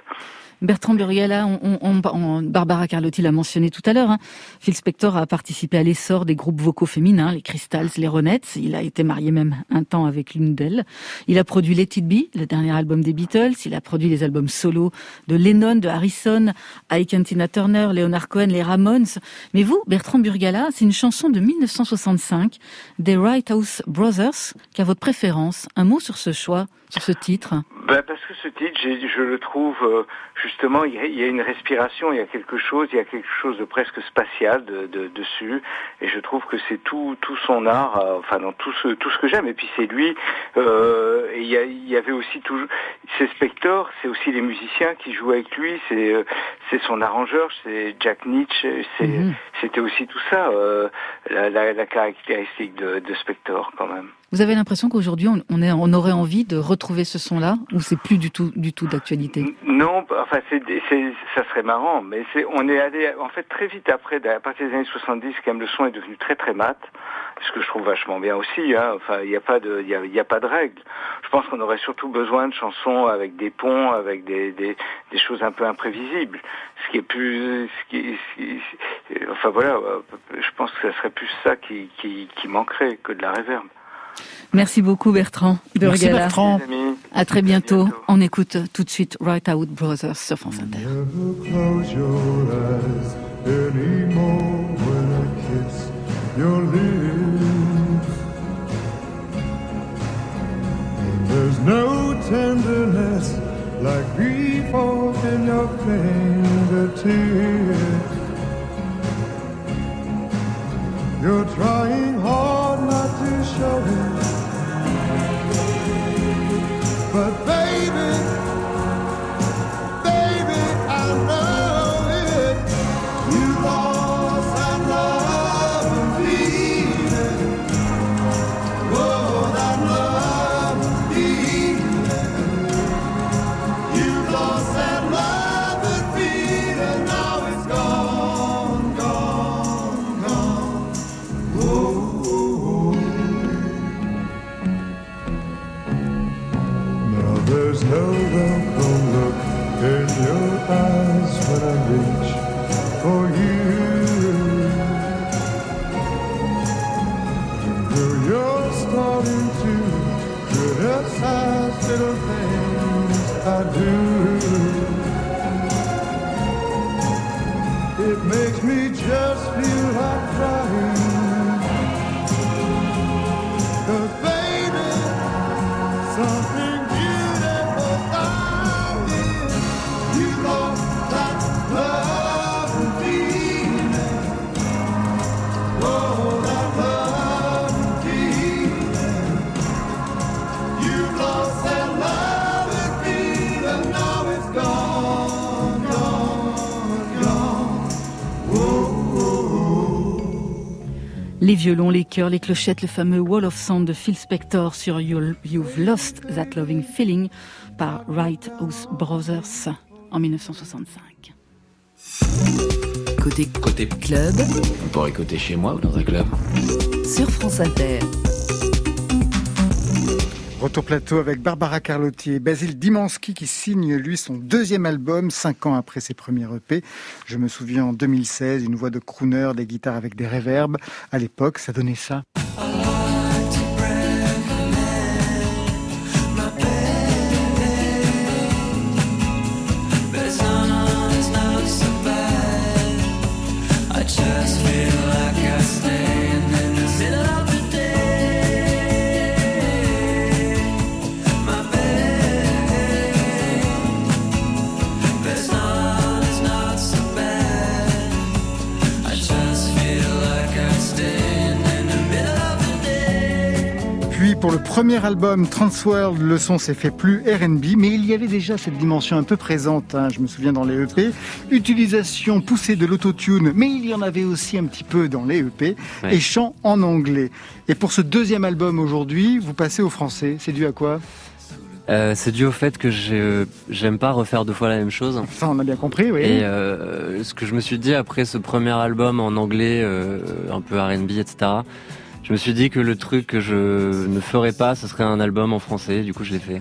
Bertrand Burgala, on, Barbara Carlotti l'a mentionné tout à l'heure, hein. Phil Spector a participé à l'essor des groupes vocaux féminins, les Crystals, les Ronettes. Il a été marié même un temps avec l'une d'elles. Il a produit Let It Be, le dernier album des Beatles. Il a produit les albums solo de Lennon, de Harrison, Ike Turner, Leonard Cohen, les Ramones. Mais vous, Bertrand Burgala, c'est une chanson de 1965 des White House Brothers qui a votre préférence. Un mot sur ce choix, sur ce titre ben Parce que ce titre, je le trouve, euh, justement, il y, a, une respiration, il y a quelque chose, il y a quelque chose de presque spatial de, de, dessus, et je trouve que c'est tout, tout son art, euh, enfin dans tout ce, tout ce que j'aime, et puis c'est lui, euh, et il y, a, il y, avait aussi toujours, c'est Spector, c'est aussi les musiciens qui jouent avec lui, c'est euh, c'est son arrangeur, c'est Jack Nietzsche, c'est mhm. c'était aussi tout ça, la, la, la, caractéristique de, de Spector quand même. Vous avez l'impression qu'aujourd'hui on, on, aurait envie de retrouver ce son-là ou c'est plus du tout du tout d'actualité? Non, enfin c'est, ça serait marrant, mais c'est on est allé en fait très vite après, à partir des années 70, quand même le son est devenu très très mat, ce que je trouve vachement bien aussi. Hein. Enfin il n'y a pas de il y a, pas de règles. Je pense qu'on aurait surtout besoin de chansons avec des ponts, avec des, des, des choses un peu imprévisibles. Ce qui est plus, ce qui, enfin voilà, je pense que ça serait plus ça qui, qui, qui manquerait que de la réverbe. Merci beaucoup Bertrand de Merci Bertrand. À très bientôt. On écoute tout de suite Right Out Brothers sur France Inter. There's no tenderness like grief in your fingertips. You're trying hard not to show it. Violons, les chœurs, les clochettes, le fameux Wall of Sound de Phil Spector sur You've Lost That Loving Feeling par Wright House Brothers en 1965. Côté, côté club. On pourrait écouter chez moi ou dans un club? Sur France Inter. Retour plateau avec Barbara Carlotti et Basile Dimansky qui signe lui son deuxième album cinq ans après ses premiers EP. Je me souviens en 2016, une voix de crooner, des guitares avec des réverbes. À l'époque, ça donnait ça. Pour le premier album Transworld, le son s'est fait plus R&B, mais il y avait déjà cette dimension un peu présente, hein, je me souviens dans les EP. Utilisation poussée de l'autotune, mais il y en avait aussi un petit peu dans les EP, et chant en anglais. Et pour ce deuxième album aujourd'hui, vous passez au français, c'est dû à quoi? Euh, c'est dû au fait que j'aime pas refaire deux fois la même chose. Ça, on a bien compris, oui. Et euh, ce que je me suis dit après ce premier album en anglais, euh, un peu R&B, etc je me suis dit que le truc que je ne ferais pas, ce serait un album en français. Du coup, je l'ai fait.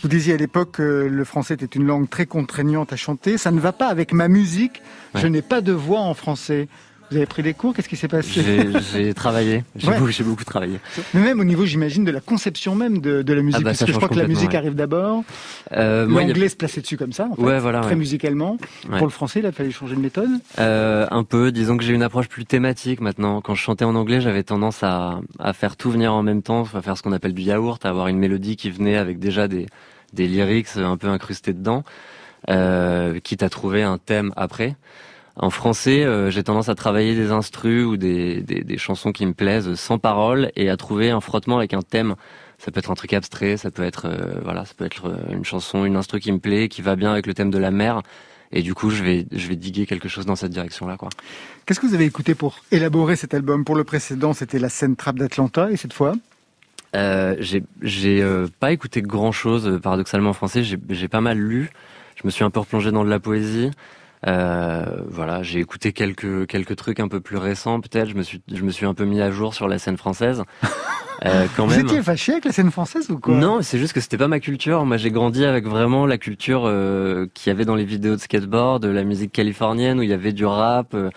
Vous disiez à l'époque que le français était une langue très contraignante à chanter. Ça ne va pas avec ma musique. Je n'ai pas de voix en français. Vous avez pris des cours Qu'est-ce qui s'est passé J'ai travaillé. J'ai beaucoup, travaillé. Mais même au niveau, j'imagine, de la conception même de, la musique, ah bah, parce que je crois que la musique arrive d'abord. Euh, L'anglais se plaçait dessus comme ça, en fait, voilà, très musicalement. Pour le français, il a fallu changer de méthode. Euh, un peu. Disons que j'ai une approche plus thématique maintenant. Quand je chantais en anglais, j'avais tendance à, à faire tout venir en même temps, à faire ce qu'on appelle du yaourt, à avoir une mélodie qui venait avec déjà des des lyrics un peu incrustés dedans, quitte à trouver un thème après. En français, j'ai tendance à travailler des instrus ou des, des, des, chansons qui me plaisent sans parole et à trouver un frottement avec un thème. Ça peut être un truc abstrait, ça peut être voilà, ça peut être une chanson, une instru qui me plaît, qui va bien avec le thème de la mer. Et du coup, je vais, je vais diguer quelque chose dans cette direction-là, quoi. Qu'est-ce que vous avez écouté pour élaborer cet album? Pour le précédent, c'était la scène trap d'Atlanta, et cette fois? Euh, J'ai, j'ai euh, pas écouté grand-chose, euh, paradoxalement en français. J'ai, j'ai pas mal lu. Je me suis un peu replongé dans de la poésie. Euh, voilà, j'ai écouté quelques quelques trucs un peu plus récents peut-être. Je me suis je me suis un peu mis à jour sur la scène française. <laughs> Euh, quand Vous étiez fâché avec la scène française ou quoi? Non, c'est juste que c'était pas ma culture. Moi, j'ai grandi avec vraiment la culture euh, qu'il y avait dans les vidéos de skateboard, de la musique californienne où il y avait du rap, euh,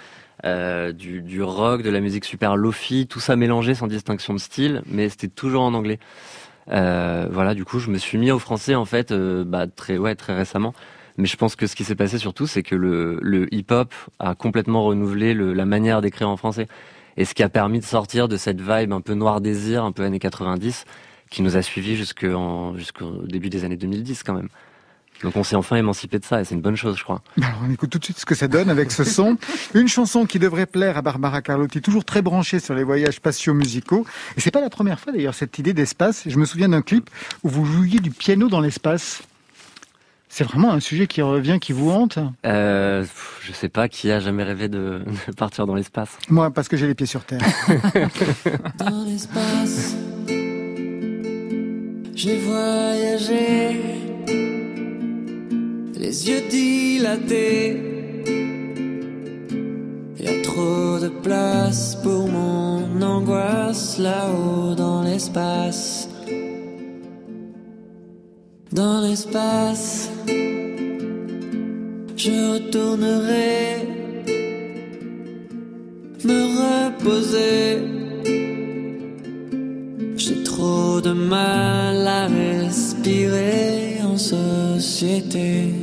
euh du, du rock, de la musique super lofi, tout ça mélangé sans distinction de style, mais c'était toujours en anglais. Euh, voilà, du coup, je me suis mis au français en fait, bah, très ouais, très récemment. Mais je pense que ce qui s'est passé surtout, c'est que le, hip-hop a complètement renouvelé la manière d'écrire en français. Et ce qui a permis de sortir de cette vibe un peu noir désir, un peu années 90, qui nous a suivis jusqu'au début des années 2010 quand même. Donc on s'est enfin émancipé de ça et c'est une bonne chose, je crois. Alors on écoute tout de suite ce que ça donne avec ce son. Une chanson qui devrait plaire à Barbara Carlotti, toujours très branchée sur les voyages spatiaux musicaux. Et c'est pas la première fois d'ailleurs cette idée d'espace. Je me souviens d'un clip où vous jouiez du piano dans l'espace. C'est vraiment un sujet qui revient, qui vous hante euh, Je sais pas qui a jamais rêvé <laughs> de, partir dans l'espace. Moi, parce que j'ai les pieds sur terre. <laughs> dans l'espace, j'ai voyagé, les yeux dilatés. Y a trop de place pour mon angoisse là-haut dans l'espace dans l'espace. Je retournerai me reposer. J'ai trop de mal à respirer en société.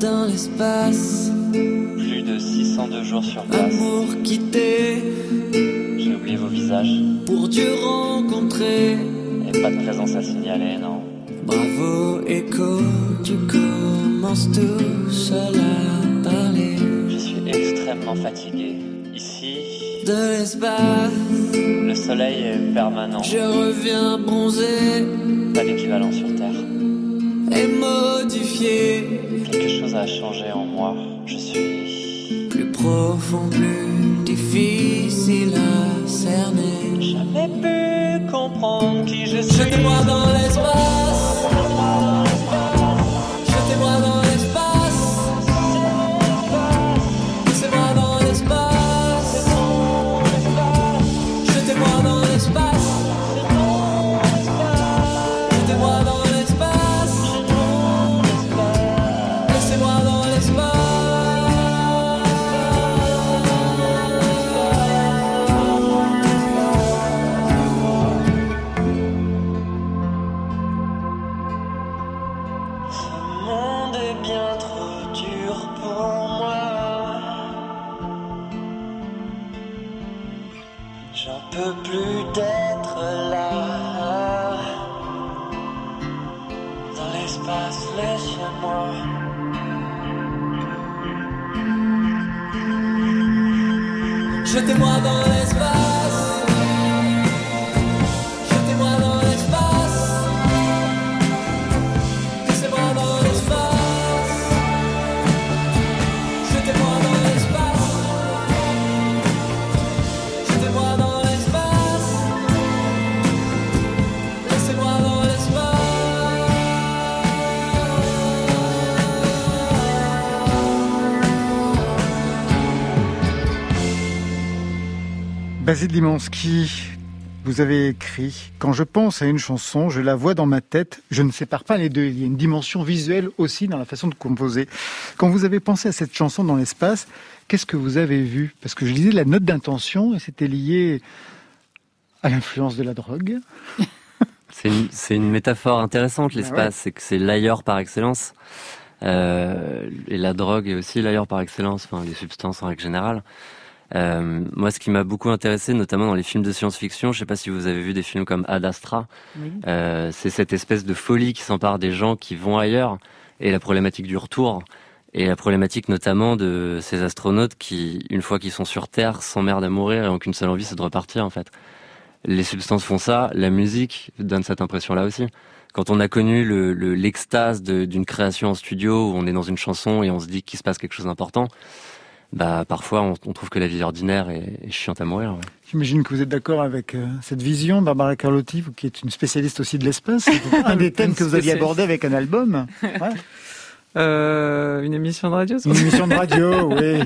Dans l'espace. Plus de 602 jours sur place. Amour quitté. J'ai oublié vos visages. Pour Dieu rencontré. Et pas de présence à signaler, non. Bravo, écho, tu commences tout seul à parler. Je suis extrêmement fatigué. Ici. De l'espace. Le soleil est permanent. Je reviens bronzé. Pas d'équivalent sur Terre et modifié. Quelque chose a changé en moi. Je suis plus profond, plus difficile à cerner. Jamais pu comprendre qui je suis. Jetez-moi dans l'espace. Basile Limansky, vous avez écrit Quand je pense à une chanson, je la vois dans ma tête, je ne sépare pas les deux. Il y a une dimension visuelle aussi dans la façon de composer. Quand vous avez pensé à cette chanson dans l'espace, qu'est-ce que vous avez vu? Parce que je lisais la note d'intention et c'était lié À l'influence de la drogue <laughs> C'est une, métaphore intéressante, Bah l'espace. ouais. C'est que c'est l'ailleurs par excellence. Euh, et la drogue est aussi l'ailleurs par excellence, enfin les substances en règle générale. Euh, moi, ce qui m'a beaucoup intéressé, notamment dans les films de science-fiction, je sais pas si vous avez vu des films comme Ad Astra, Oui. euh, c'est cette espèce de folie qui s'empare des gens qui vont ailleurs et la problématique du retour et la problématique notamment de ces astronautes qui, une fois qu'ils sont sur Terre, s'emmerdent à mourir et ont qu'une seule envie, c'est de repartir en fait. Les substances font ça, la musique donne cette impression-là aussi. Quand on a connu le- le- l'extase de- d'une création en studio où on est dans une chanson et on se dit qu'il se passe quelque chose d'important, bah parfois on, on trouve que la vie ordinaire est, est chiante à mourir. ouais. J'imagine que vous êtes d'accord avec euh, cette vision, Barbara Carlotti, vous qui êtes une spécialiste aussi de l'espace. Un <laughs> des thèmes que vous aviez abordé avec un album. Ouais. <laughs> Euh, une émission de radio ça Une émission de radio, <laughs> oui.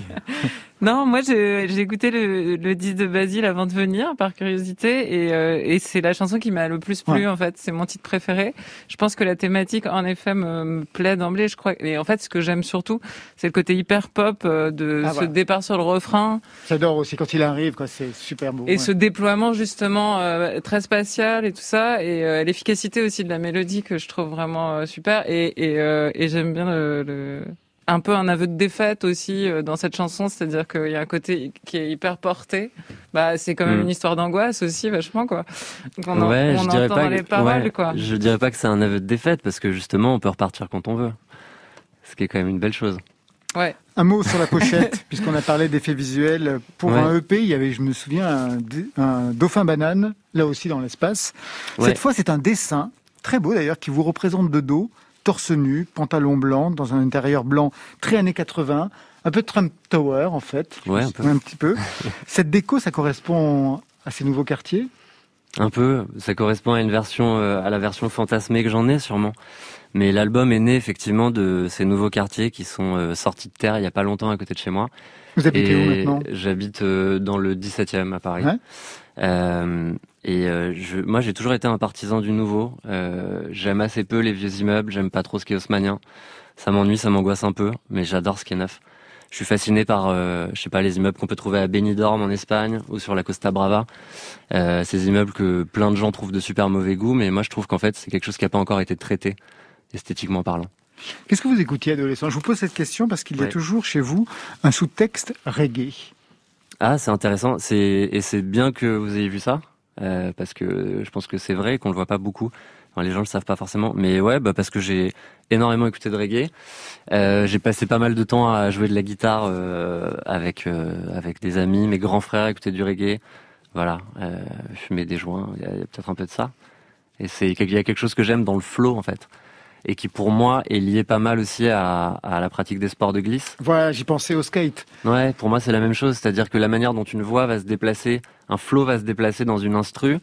Non, moi j'ai écouté le, le disque de Basile avant de venir par curiosité et, euh, et c'est la chanson qui m'a le plus plu Ouais. en fait. C'est mon titre préféré. Je pense que la thématique en effet me, me plaît d'emblée. Je crois. Et en fait, ce que j'aime surtout, c'est le côté hyper pop euh, de Ah, ce voilà. départ sur le refrain J'adore aussi quand il arrive, quoi. C'est super beau. et ouais. ce déploiement justement euh, très spatial et tout ça et euh, l'efficacité aussi de la mélodie que je trouve vraiment euh, super et et, euh, et j'aime bien le, le- un peu un aveu de défaite aussi euh, dans cette chanson c'est-à-dire qu'il y a un côté qui est hyper porté bah c'est quand même Mm. une histoire d'angoisse aussi vachement quoi on, en- ouais, on je dirais entend pas dans que- les paroles ouais, quoi Je dirais pas que c'est un aveu de défaite parce que justement on peut repartir quand on veut. Ce qui est quand même une belle chose. ouais Un mot sur la pochette, <laughs> puisqu'on a parlé d'effets visuels. Pour Ouais. un EP, il y avait, je me souviens, un, dauphin banane, là aussi dans l'espace. Ouais. Cette fois, c'est un dessin, très beau d'ailleurs, qui vous représente de dos, torse nu, pantalon blanc, dans un intérieur blanc très années 80, un peu Trump Tower en fait. Ouais, un peu. Un petit peu. <laughs> Cette déco, ça correspond à ces nouveaux quartiers? Un peu, ça correspond à une version, euh, à la version fantasmée que j'en ai sûrement. Mais l'album est né effectivement de ces nouveaux quartiers qui sont euh, sortis de terre il y a pas longtemps à côté de chez moi. Vous habitez où maintenant? J'habite euh, dans le 17e à Paris. Ouais. Et euh, je, moi, j'ai toujours été un partisan du nouveau. Euh, j'aime assez peu les vieux immeubles. J'aime pas trop ce qui est haussmanien. Ça m'ennuie, ça m'angoisse un peu, mais j'adore ce qui est neuf. Je suis fasciné par, euh, je sais pas, les immeubles qu'on peut trouver à Benidorm en Espagne ou sur la Costa Brava. Euh, ces immeubles que plein de gens trouvent de super mauvais goût, mais moi je trouve qu'en fait c'est quelque chose qui n'a pas encore été traité esthétiquement parlant. Qu'est-ce que vous écoutiez adolescent? Je vous pose cette question parce qu'il y a Ouais. toujours chez vous un sous-texte reggae. Ah, c'est intéressant. C'est et c'est bien que vous ayez vu ça euh, parce que je pense que c'est vrai qu'on le voit pas beaucoup. Les gens le savent pas forcément, mais ouais, bah parce que j'ai énormément écouté de reggae. Euh, j'ai passé pas mal de temps à jouer de la guitare euh, avec avec des amis, mes grands frères écoutaient du reggae. Voilà, fumer des joints, il y a, a peut-être un peu de ça. Et c'est il y a quelque chose que j'aime dans le flow en fait, et qui pour moi est lié pas mal aussi à, à la pratique des sports de glisse. Voilà, j'y pensais au skate. Ouais, pour moi c'est la même chose, c'est-à-dire que la manière dont une voix va se déplacer, un flow va se déplacer dans une instru,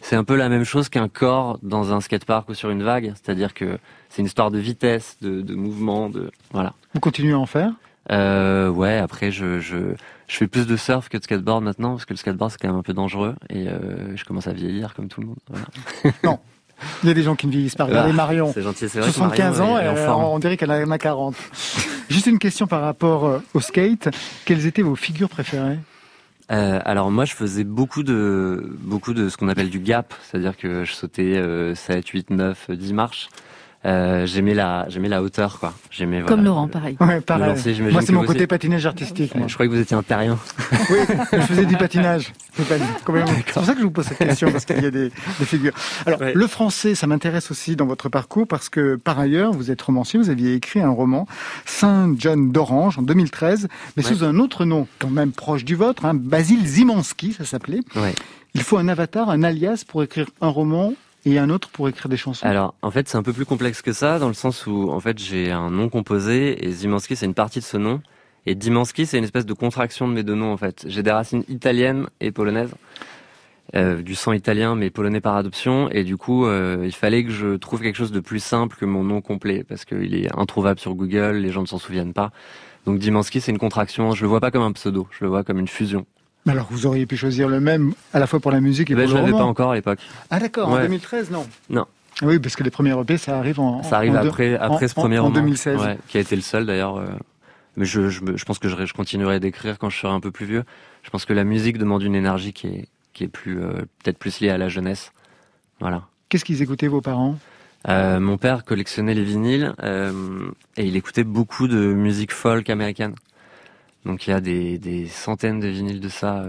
c'est un peu la même chose qu'un corps dans un skatepark ou sur une vague, c'est-à-dire que c'est une histoire de vitesse, de, de mouvement, de voilà. Vous continuez à en faire? Euh, ouais, après je, je je fais plus de surf que de skateboard maintenant parce que le skateboard c'est quand même un peu dangereux et euh, je commence à vieillir comme tout le monde. Voilà. <laughs> <laughs> Il y a des gens qui ne vieillissent pas. Regardez Ah, Marion. C'est gentil, c'est vrai. que 75 Marion ans, est- forme. on dirait qu'elle en a 40. Juste une question par rapport euh, au skate. Quelles étaient vos figures préférées? Euh, alors moi je faisais beaucoup de beaucoup de ce qu'on appelle du gap, c'est-à-dire que je sautais euh, 7, 8, 9, 10 marches. Euh, j'aimais la j'aimais la hauteur quoi. J'aimais Comme voilà, Laurent, pareil. Ouais, le pareil. lancer, Moi, c'est mon côté aussi. patinage artistique. moi. Je croyais que vous étiez un terrien. <laughs> Oui, je faisais du patinage. <laughs> C'est pour ça que je vous pose cette question, parce qu'il y a des, des figures. Alors, Ouais. le français, ça m'intéresse aussi dans votre parcours, parce que par ailleurs, vous êtes romancier, vous aviez écrit un roman, Saint John d'Orange, en 2013, mais Ouais. sous un autre nom, quand même proche du vôtre, hein, Basile Zimanski, ça s'appelait. Ouais. Il faut un avatar, un alias pour écrire un roman et un autre pour écrire des chansons. Alors, en fait, c'est un peu plus complexe que ça, dans le sens où, en fait, j'ai un nom composé, et Zimanski, c'est une partie de ce nom. Et Dimanski, c'est une espèce de contraction de mes deux noms, en fait. J'ai des racines italiennes et polonaises. Euh, du sang italien, mais polonais par adoption. Et du coup, euh, il fallait que je trouve quelque chose de plus simple que mon nom complet, parce qu'il est introuvable sur Google, les gens ne s'en souviennent pas. Donc Dimanski, c'est une contraction. Je le vois pas comme un pseudo, je le vois comme une fusion. Mais Alors, vous auriez pu choisir le même à la fois pour la musique et Ben, pour je le l'avais roman. pas encore à l'époque. Ah d'accord, en Ouais. 2013, non Non. Oui, parce que les premiers EP, ça arrive en... Ça arrive en deux- après, après en- ce premier en, roman. En 2016. Ouais, qui a été le seul d'ailleurs. euh, Mais je, je, pense que je, je continuerai d'écrire quand je serai un peu plus vieux. Je pense que la musique demande une énergie qui est, qui est plus peut-être plus lié à la jeunesse. Voilà. Qu'est-ce qu'ils écoutaient vos parents? Mon père collectionnait les vinyles et il écoutait beaucoup de musique folk américaine. Donc il y a des, des centaines de vinyles de ça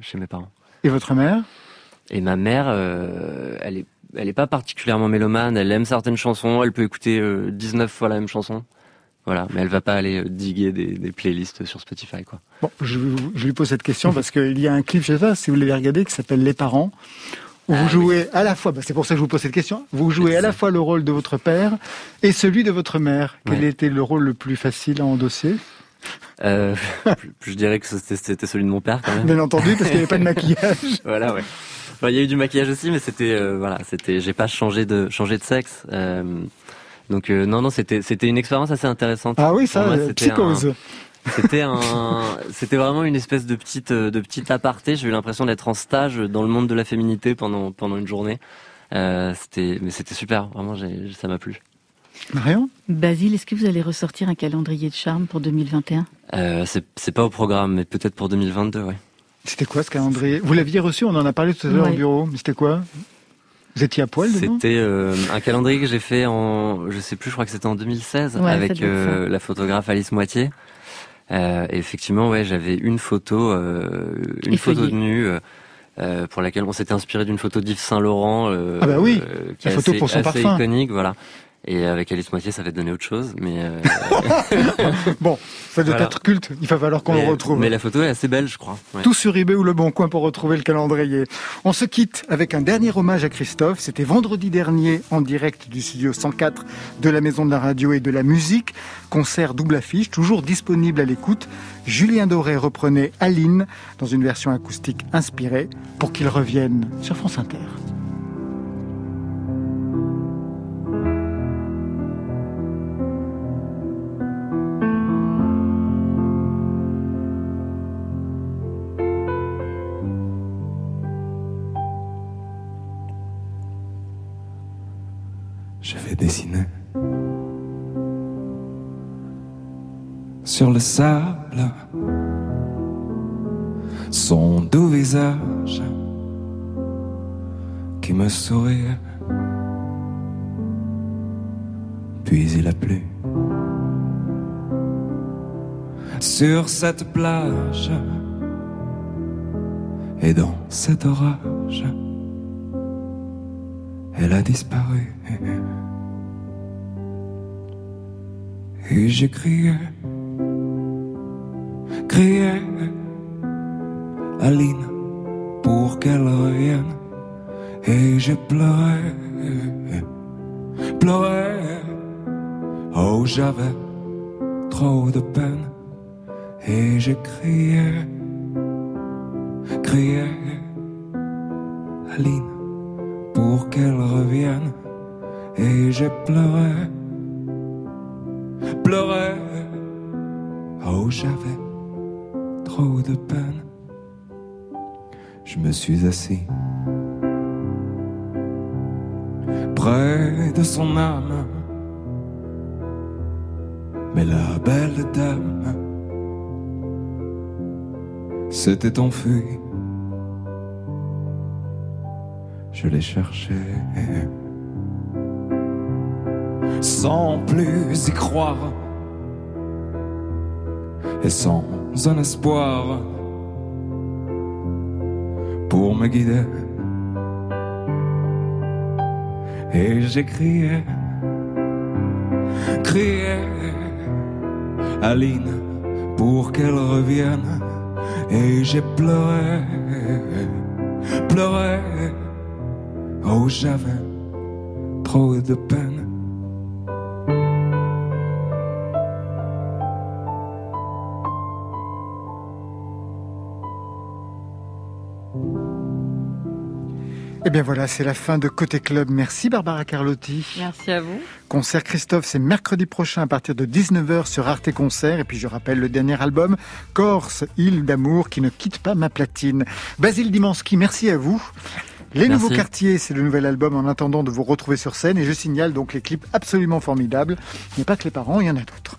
chez mes parents. Et votre mère? Et ma mère, elle est elle est pas particulièrement mélomane, elle aime certaines chansons, elle peut écouter 19 fois la même chanson. Voilà, mais elle va pas aller euh, diguer des, des playlists sur Spotify, quoi. Bon, je, je lui pose cette question parce qu'il y a un clip, je sais pas si vous l'avez regardé, qui s'appelle Les parents, où vous ah jouez à la fois, bah c'est pour ça que je vous pose cette question, vous jouez à la fois le rôle de votre père et celui de votre mère. Quel était le rôle le plus facile à endosser? Euh, Je dirais que c'était celui de mon père, quand même. Bien entendu, parce qu'il n'y avait pas de maquillage. <laughs> voilà, ouais. il y a eu du maquillage aussi, mais c'était, euh, voilà, c'était, j'ai pas changé de, changé de sexe. Euh, donc euh, non, non, c'était c'était une expérience assez intéressante. Ah oui, ça, psychose. C'était un, c'était vraiment une espèce de petite de petite aparté. J'ai eu l'impression d'être en stage dans le monde de la féminité pendant pendant une journée. Euh, c'était, mais c'était super. Vraiment, ça m'a plu. Marion Basile, est-ce que vous allez ressortir un calendrier de charme pour 2021 euh, c'est, c'est pas au programme, mais peut-être pour 2022, ouais. C'était quoi ce calendrier? Vous l'aviez reçu, on en a parlé tout à l'heure au bureau. Mais c'était quoi? Vous étiez à poil C'était euh, un calendrier que j'ai fait en, je sais plus, je crois que c'était en 2016 avec euh, la photographe Alice Moitié. Euh, et effectivement, ouais, j'avais une photo, euh, une photo de nu. Euh, pour laquelle on s'était inspiré d'une photo d'Yves Saint Laurent, ah bah oui, la photo pour son assez iconique, voilà. Et avec Alice Moitié, ça va donner autre chose, mais euh... <laughs> bon, ça doit être culte. Il va falloir qu'on le retrouve. Mais la photo est assez belle, je crois. Tout sur eBay ou Le Bon Coin pour retrouver le calendrier. On se quitte avec un dernier hommage à Christophe. C'était vendredi dernier en direct du studio 104 de la Maison de la Radio et de la Musique. Concert double affiche, toujours disponible à l'écoute. Julien Doré reprenait Aline dans une version acoustique inspirée pour qu'il revienne sur France Inter. Dessiné sur le sable son doux visage qui me souriait. Puis il a plu sur cette plage et dans cet orage, elle a disparu. Et j'ai crié, crié, Aline, pour qu'elle revienne. Et j'ai pleuré, pleuré. Oh, j'avais trop de peine. Et j'ai crié, crié, Aline, pour qu'elle revienne. Et j'ai pleuré son âme. Mais la belle dame s'était enfuie. Je l'ai cherchée sans plus y croire et sans un espoir pour me guider. Et j'ai crié, crié, Aline, pour qu'elle revienne. Et j'ai pleuré, pleuré, oh j'avais trop de peine. Eh bien voilà, c'est la fin de Côté Club. Merci Barbara Carlotti. Merci à vous. Concert Christophe, c'est mercredi prochain à partir de 19h sur Arte Concert. Et puis je rappelle le dernier album, Corse, île d'amour qui ne quitte pas ma platine. Basile Dimansky, merci à vous. Les Nouveaux Quartiers, c'est le nouvel album en attendant de vous retrouver sur scène. Et je signale donc les clips absolument formidables. Il n'y a pas que les parents, il y en a d'autres.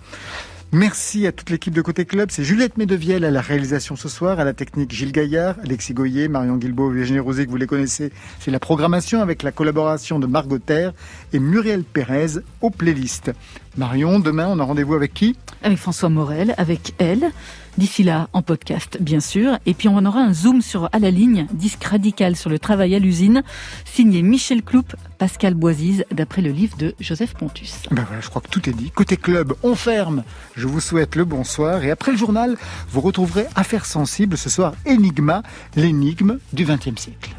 Merci à toute l'équipe de Côté Club. C'est Juliette Medevielle à la réalisation ce soir, à la technique Gilles Gaillard, Alexis Goyer, Marion Guilbault, Virginie Rosé, que vous les connaissez. C'est la programmation avec la collaboration de Margot Terre et Muriel Pérez aux playlists. Marion, demain, on a rendez-vous avec qui? Avec François Morel, avec elle. D'ici là, en podcast, bien sûr. Et puis, on aura un zoom sur À la ligne, disque radical sur le travail à l'usine, signé Michel Cloup, Pascal Boisise, d'après le livre de Joseph Pontus. Ben voilà, je crois que tout est dit. Côté club, on ferme. Je vous souhaite le bonsoir. Et après le journal, vous retrouverez Affaires sensibles. Ce soir, Enigma, l'énigme du XXe siècle.